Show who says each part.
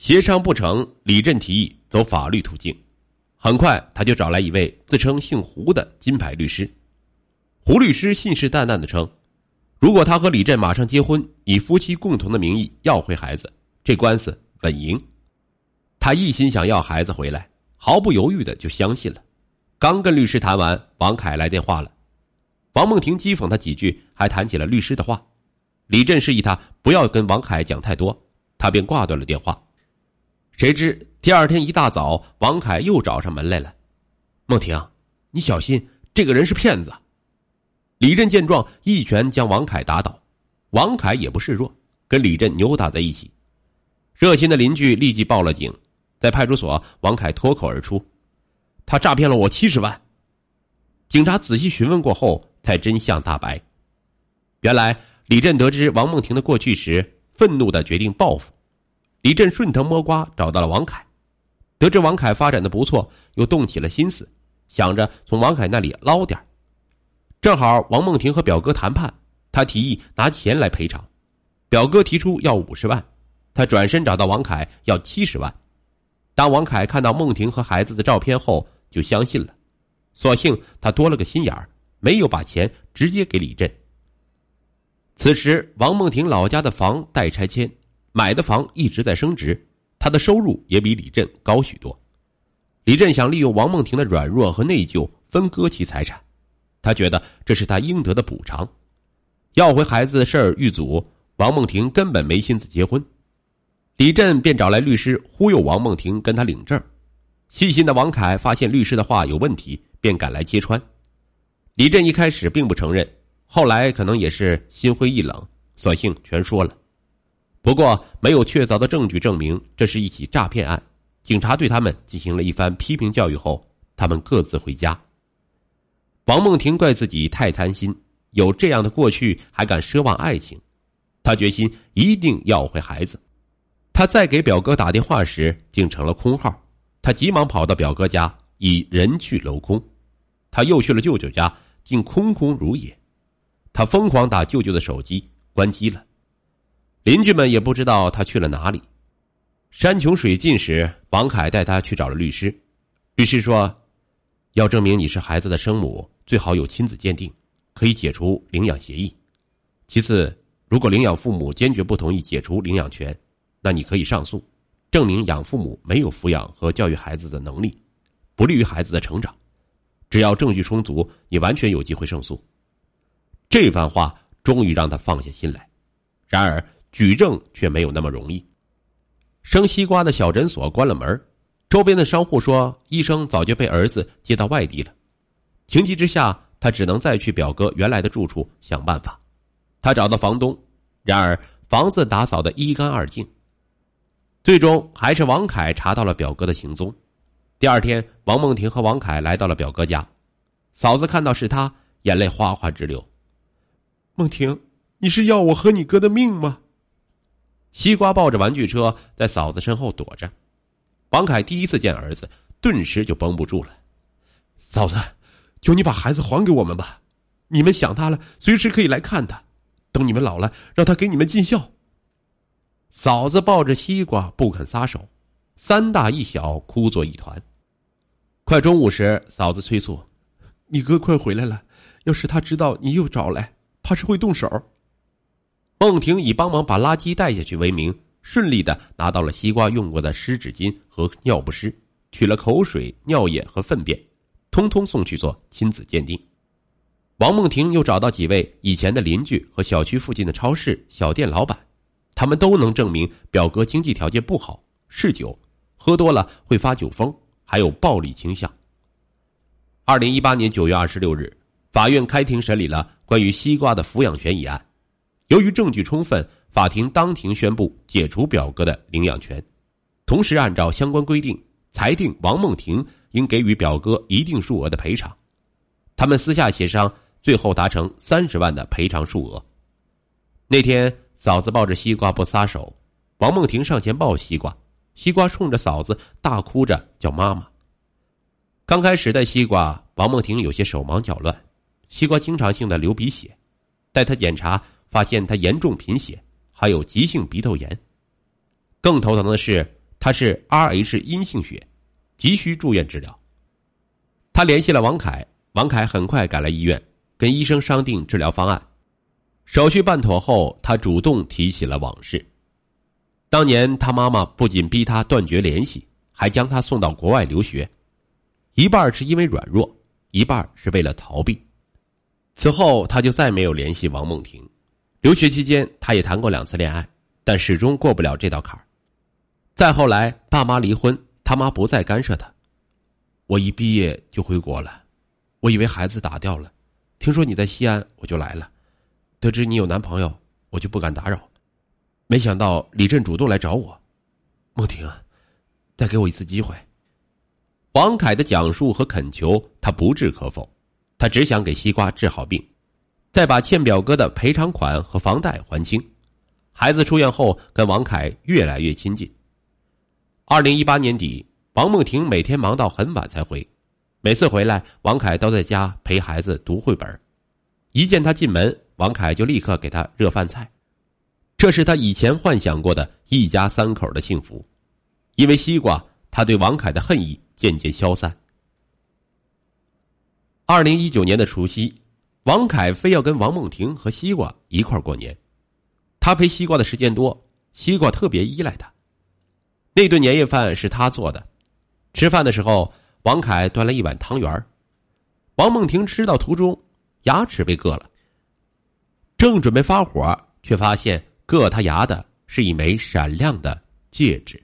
Speaker 1: 协商不成，李振提议走法律途径。很快，他就找来一位自称姓胡的金牌律师。胡律师信誓旦旦的称，如果他和李振马上结婚，以夫妻共同的名义要回孩子，这官司稳赢。他一心想要孩子回来，毫不犹豫的就相信了。刚跟律师谈完，王凯来电话了。王梦婷讥讽他几句，还谈起了律师的话。李振示意他不要跟王凯讲太多，他便挂断了电话。谁知第二天一大早，王凯又找上门来了。梦婷，你小心，这个人是骗子。李振见状，一拳将王凯打倒。王凯也不示弱，跟李振扭打在一起。热心的邻居立即报了警。在派出所，王凯脱口而出：“他诈骗了我七十万。”警察仔细询问过后，才真相大白。原来李振得知王梦婷的过去时，愤怒的决定报复。李振顺藤摸瓜找到了王凯，得知王凯发展的不错，又动起了心思，想着从王凯那里捞点正好王梦婷和表哥谈判，他提议拿钱来赔偿，表哥提出要五十万，他转身找到王凯要七十万。当王凯看到梦婷和孩子的照片后，就相信了，所幸他多了个心眼儿，没有把钱直接给李振。此时，王梦婷老家的房待拆迁。买的房一直在升值，他的收入也比李振高许多。李振想利用王梦婷的软弱和内疚分割其财产，他觉得这是他应得的补偿。要回孩子的事儿遇阻，王梦婷根本没心思结婚，李振便找来律师忽悠王梦婷跟他领证。细心的王凯发现律师的话有问题，便赶来揭穿。李振一开始并不承认，后来可能也是心灰意冷，索性全说了。不过，没有确凿的证据证明这是一起诈骗案。警察对他们进行了一番批评教育后，他们各自回家。王梦婷怪自己太贪心，有这样的过去还敢奢望爱情，她决心一定要回孩子。她再给表哥打电话时，竟成了空号。她急忙跑到表哥家，已人去楼空。她又去了舅舅家，竟空空如也。她疯狂打舅舅的手机，关机了。邻居们也不知道他去了哪里。山穷水尽时，王凯带他去找了律师。律师说：“要证明你是孩子的生母，最好有亲子鉴定，可以解除领养协议。其次，如果领养父母坚决不同意解除领养权，那你可以上诉，证明养父母没有抚养和教育孩子的能力，不利于孩子的成长。只要证据充足，你完全有机会胜诉。”这番话终于让他放下心来。然而。举证却没有那么容易。生西瓜的小诊所关了门，周边的商户说医生早就被儿子接到外地了。情急之下，他只能再去表哥原来的住处想办法。他找到房东，然而房子打扫的一干二净。最终还是王凯查到了表哥的行踪。第二天，王梦婷和王凯来到了表哥家，嫂子看到是他，眼泪哗哗直流。
Speaker 2: 梦婷，你是要我和你哥的命吗？
Speaker 1: 西瓜抱着玩具车在嫂子身后躲着，王凯第一次见儿子，顿时就绷不住了。
Speaker 2: 嫂子，求你把孩子还给我们吧，你们想他了，随时可以来看他。等你们老了，让他给你们尽孝。
Speaker 1: 嫂子抱着西瓜不肯撒手，三大一小哭作一团。快中午时，嫂子催促：“
Speaker 2: 你哥快回来了，要是他知道你又找来，怕是会动手。”
Speaker 1: 孟婷以帮忙把垃圾带下去为名，顺利的拿到了西瓜用过的湿纸巾和尿不湿，取了口水、尿液和粪便，通通送去做亲子鉴定。王梦婷又找到几位以前的邻居和小区附近的超市、小店老板，他们都能证明表哥经济条件不好，嗜酒，喝多了会发酒疯，还有暴力倾向。二零一八年九月二十六日，法院开庭审理了关于西瓜的抚养权一案。由于证据充分，法庭当庭宣布解除表哥的领养权，同时按照相关规定裁定王梦婷应给予表哥一定数额的赔偿。他们私下协商，最后达成三十万的赔偿数额。那天，嫂子抱着西瓜不撒手，王梦婷上前抱西瓜，西瓜冲着嫂子大哭着叫妈妈。刚开始带西瓜，王梦婷有些手忙脚乱，西瓜经常性的流鼻血，带她检查。发现他严重贫血，还有急性鼻窦炎。更头疼的是，他是 Rh 阴性血，急需住院治疗。他联系了王凯，王凯很快赶来医院，跟医生商定治疗方案。手续办妥后，他主动提起了往事。当年他妈妈不仅逼他断绝联系，还将他送到国外留学，一半是因为软弱，一半是为了逃避。此后，他就再没有联系王梦婷。留学期间，他也谈过两次恋爱，但始终过不了这道坎儿。再后来，爸妈离婚，他妈不再干涉他。我一毕业就回国了，我以为孩子打掉了，听说你在西安，我就来了。得知你有男朋友，我就不敢打扰。没想到李振主动来找我，
Speaker 2: 梦婷，再给我一次机会。
Speaker 1: 王凯的讲述和恳求，他不置可否。他只想给西瓜治好病，再把欠表哥的赔偿款和房贷还清。孩子出院后，跟王凯越来越亲近。二零一八年底，王梦婷每天忙到很晚才回，每次回来，王凯都在家陪孩子读绘本。一见他进门，王凯就立刻给他热饭菜，这是他以前幻想过的一家三口的幸福。因为西瓜，他对王凯的恨意渐渐消散。二零一九年的除夕，王凯非要跟王梦婷和西瓜一块过年。他陪西瓜的时间多，西瓜特别依赖他。那顿年夜饭是他做的，吃饭的时候，王凯端了一碗汤圆王梦婷吃到途中，牙齿被硌了。正准备发火，却发现硌他牙的是一枚闪亮的戒指。